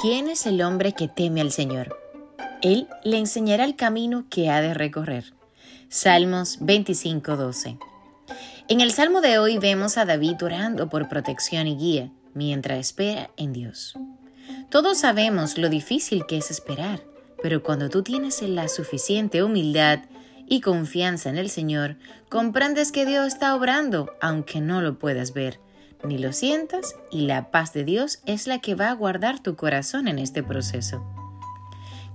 ¿Quién es el hombre que teme al Señor? Él le enseñará el camino que ha de recorrer. Salmos 25:12. En el salmo de hoy vemos a David orando por protección y guía mientras espera en Dios. Todos sabemos lo difícil que es esperar, pero cuando tú tienes la suficiente humildad y confianza en el Señor, comprendes que Dios está obrando aunque no lo puedas ver ni lo sientas y la paz de Dios es la que va a guardar tu corazón en este proceso.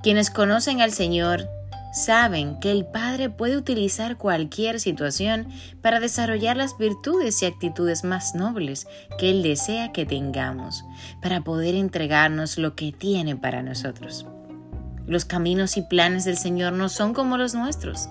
Quienes conocen al Señor saben que el Padre puede utilizar cualquier situación para desarrollar las virtudes y actitudes más nobles que Él desea que tengamos, para poder entregarnos lo que tiene para nosotros. Los caminos y planes del Señor no son como los nuestros.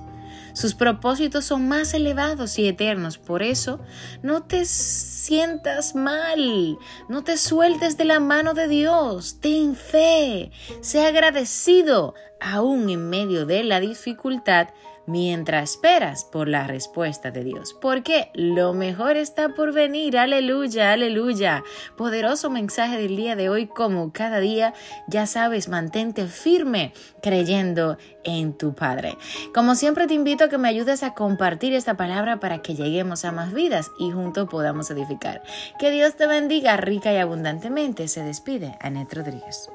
Sus propósitos son más elevados y eternos. Por eso, no te sientas mal. No te sueltes de la mano de Dios. Ten fe. Sé agradecido, aún en medio de la dificultad mientras esperas por la respuesta de Dios, porque lo mejor está por venir, aleluya, aleluya. Poderoso mensaje del día de hoy, como cada día, ya sabes, mantente firme creyendo en tu Padre. Como siempre te invito a que me ayudes a compartir esta palabra para que lleguemos a más vidas y juntos podamos edificar. Que Dios te bendiga rica y abundantemente. Se despide Anet Rodríguez.